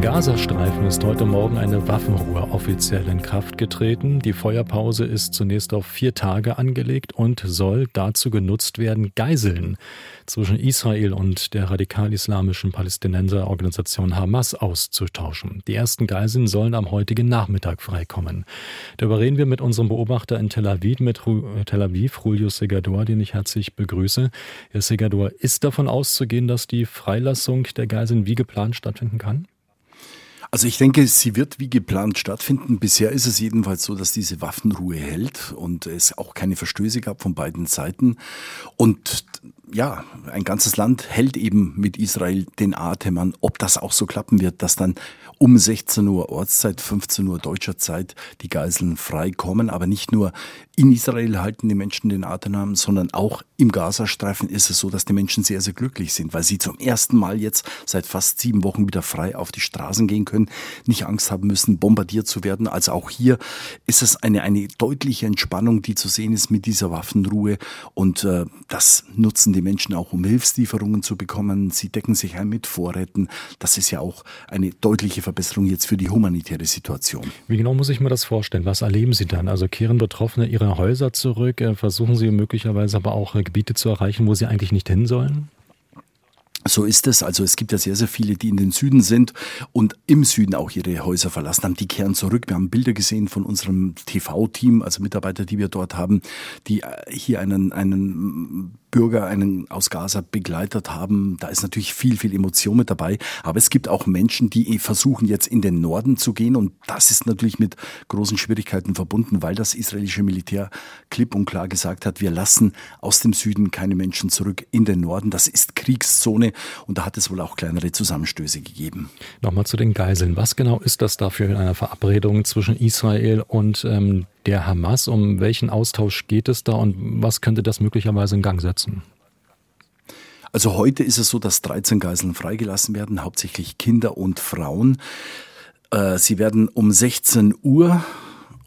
Gazastreifen ist heute Morgen eine Waffenruhe offiziell in Kraft getreten. Die Feuerpause ist zunächst auf vier Tage angelegt und soll dazu genutzt werden, Geiseln zwischen Israel und der radikal-islamischen Palästinenserorganisation Hamas auszutauschen. Die ersten Geiseln sollen am heutigen Nachmittag freikommen. Darüber reden wir mit unserem Beobachter in Tel Aviv, mit Tel Aviv, Julio Segador, den ich herzlich begrüße. Herr Segador, ist davon auszugehen, dass die Freilassung der Geiseln wie geplant stattfinden kann? Also ich denke, sie wird wie geplant stattfinden. Bisher ist es jedenfalls so, dass diese Waffenruhe hält und es auch keine Verstöße gab von beiden Seiten. Und ja, ein ganzes Land hält eben mit Israel den Atem an, ob das auch so klappen wird, dass dann um 16 Uhr Ortszeit, 15 Uhr deutscher Zeit die Geiseln frei kommen. Aber nicht nur in Israel halten die Menschen den Atem an, sondern auch im Gazastreifen ist es so, dass die Menschen sehr, sehr glücklich sind, weil sie zum ersten Mal jetzt seit fast sieben Wochen wieder frei auf die Straßen gehen können, nicht Angst haben müssen, bombardiert zu werden. Also auch hier ist es eine, eine deutliche Entspannung, die zu sehen ist mit dieser Waffenruhe. Und äh, das nutzen die die Menschen auch, um Hilfslieferungen zu bekommen. Sie decken sich ein mit Vorräten. Das ist ja auch eine deutliche Verbesserung jetzt für die humanitäre Situation. Wie genau muss ich mir das vorstellen? Was erleben Sie dann? Also kehren Betroffene ihre Häuser zurück? Äh, versuchen Sie möglicherweise aber auch äh, Gebiete zu erreichen, wo sie eigentlich nicht hin sollen? So ist es. Also es gibt ja sehr, sehr viele, die in den Süden sind und im Süden auch ihre Häuser verlassen haben. Die kehren zurück. Wir haben Bilder gesehen von unserem TV-Team, also Mitarbeiter, die wir dort haben, die äh, hier einen, einen Bürger einen aus Gaza begleitet haben. Da ist natürlich viel, viel Emotion mit dabei. Aber es gibt auch Menschen, die versuchen jetzt in den Norden zu gehen. Und das ist natürlich mit großen Schwierigkeiten verbunden, weil das israelische Militär klipp und klar gesagt hat, wir lassen aus dem Süden keine Menschen zurück in den Norden. Das ist Kriegszone. Und da hat es wohl auch kleinere Zusammenstöße gegeben. Nochmal zu den Geiseln. Was genau ist das dafür in einer Verabredung zwischen Israel und ähm, der Hamas? Um welchen Austausch geht es da und was könnte das möglicherweise in Gang setzen? Also heute ist es so, dass 13 Geiseln freigelassen werden, hauptsächlich Kinder und Frauen. Äh, sie werden um 16 Uhr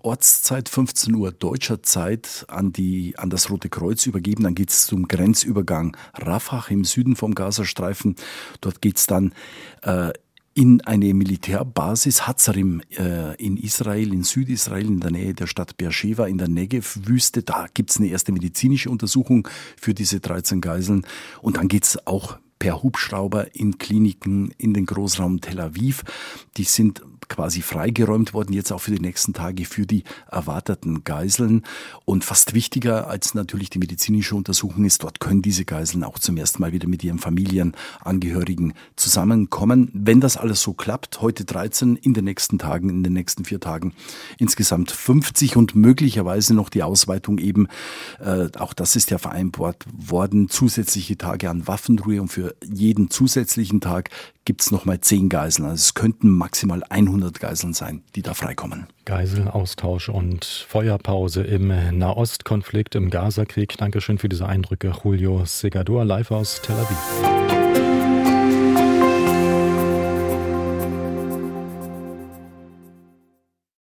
Ortszeit, 15 Uhr deutscher Zeit an, die, an das Rote Kreuz übergeben. Dann geht es zum Grenzübergang Rafah im Süden vom Gazastreifen. Dort geht es dann äh, in eine Militärbasis Hazarim äh, in Israel, in Südisrael, in der Nähe der Stadt Beersheba, in der Negev-Wüste. Da gibt's eine erste medizinische Untersuchung für diese 13 Geiseln. Und dann geht's auch per Hubschrauber in Kliniken in den Großraum Tel Aviv. Die sind quasi freigeräumt worden, jetzt auch für die nächsten Tage für die erwarteten Geiseln. Und fast wichtiger als natürlich die medizinische Untersuchung ist, dort können diese Geiseln auch zum ersten Mal wieder mit ihren Familienangehörigen zusammenkommen. Wenn das alles so klappt, heute 13, in den nächsten Tagen, in den nächsten vier Tagen insgesamt 50 und möglicherweise noch die Ausweitung eben, äh, auch das ist ja vereinbart worden, zusätzliche Tage an Waffenruhe und für jeden zusätzlichen Tag gibt es nochmal zehn Geiseln. Also es könnten maximal 100 Geiseln sein, die da freikommen. Geiselaustausch und Feuerpause im Nahostkonflikt, im Gazakrieg. Dankeschön für diese Eindrücke, Julio Segador, live aus Tel Aviv.